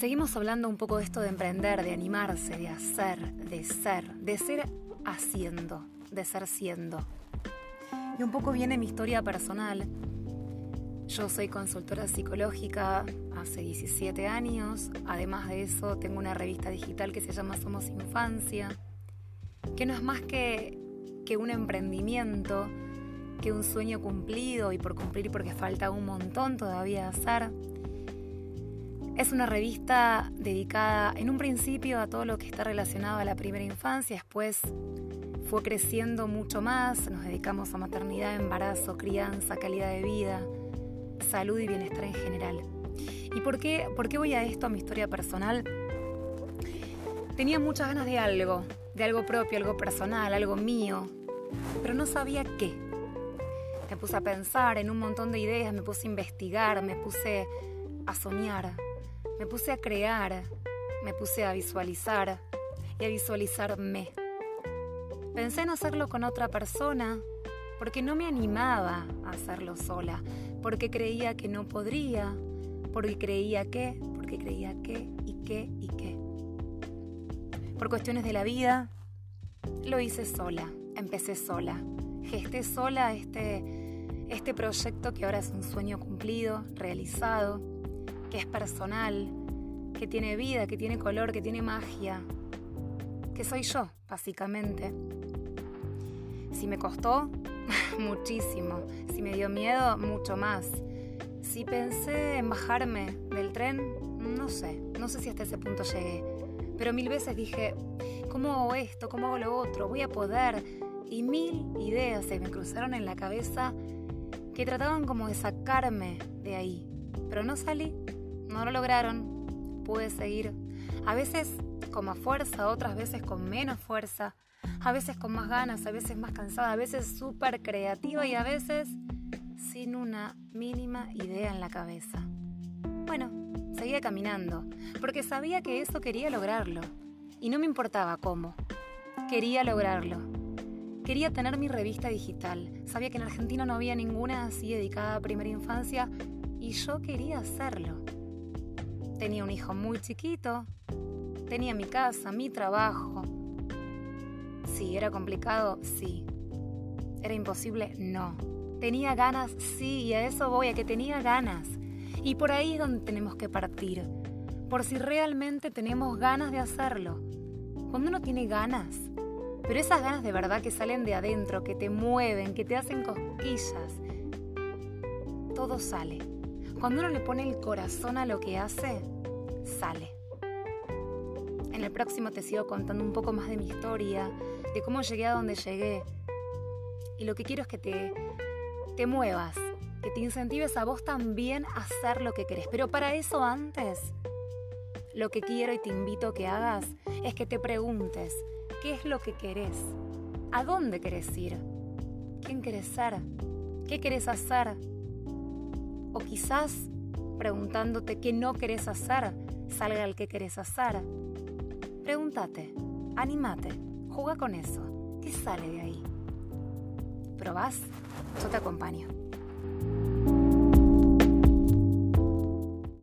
Seguimos hablando un poco de esto de emprender, de animarse, de hacer, de ser, de ser haciendo, de ser siendo. Y un poco viene mi historia personal. Yo soy consultora psicológica hace 17 años. Además de eso, tengo una revista digital que se llama Somos Infancia, que no es más que, que un emprendimiento, que un sueño cumplido y por cumplir porque falta un montón todavía hacer es una revista dedicada en un principio a todo lo que está relacionado a la primera infancia, después fue creciendo mucho más, nos dedicamos a maternidad, embarazo, crianza, calidad de vida, salud y bienestar en general. ¿Y por qué, por qué voy a esto, a mi historia personal? Tenía muchas ganas de algo, de algo propio, algo personal, algo mío, pero no sabía qué. Me puse a pensar en un montón de ideas, me puse a investigar, me puse a soñar, me puse a crear, me puse a visualizar y a visualizarme. Pensé en hacerlo con otra persona porque no me animaba a hacerlo sola, porque creía que no podría, porque creía que, porque creía que y que y que. Por cuestiones de la vida, lo hice sola, empecé sola, gesté sola este, este proyecto que ahora es un sueño cumplido, realizado que es personal, que tiene vida, que tiene color, que tiene magia, que soy yo, básicamente. Si me costó, muchísimo. Si me dio miedo, mucho más. Si pensé en bajarme del tren, no sé, no sé si hasta ese punto llegué. Pero mil veces dije, ¿cómo hago esto? ¿Cómo hago lo otro? ¿Voy a poder? Y mil ideas se me cruzaron en la cabeza que trataban como de sacarme de ahí. Pero no salí, no lo lograron, pude seguir. A veces con más fuerza, otras veces con menos fuerza, a veces con más ganas, a veces más cansada, a veces súper creativa y a veces sin una mínima idea en la cabeza. Bueno, seguía caminando, porque sabía que eso quería lograrlo. Y no me importaba cómo. Quería lograrlo. Quería tener mi revista digital. Sabía que en Argentina no había ninguna así dedicada a primera infancia y yo quería hacerlo. Tenía un hijo muy chiquito, tenía mi casa, mi trabajo. Sí, era complicado, sí. Era imposible, no. Tenía ganas, sí, y a eso voy, a que tenía ganas. Y por ahí es donde tenemos que partir, por si realmente tenemos ganas de hacerlo. Cuando uno tiene ganas, pero esas ganas de verdad que salen de adentro, que te mueven, que te hacen cosquillas, todo sale. Cuando uno le pone el corazón a lo que hace, sale. En el próximo te sigo contando un poco más de mi historia, de cómo llegué a donde llegué. Y lo que quiero es que te, te muevas, que te incentives a vos también a hacer lo que querés. Pero para eso antes, lo que quiero y te invito a que hagas es que te preguntes, ¿qué es lo que querés? ¿A dónde querés ir? ¿Quién querés ser? ¿Qué querés hacer? O quizás preguntándote qué no querés hacer, salga el que querés hacer. Pregúntate, animate, juega con eso. ¿Qué sale de ahí? ¿Probás? Yo te acompaño.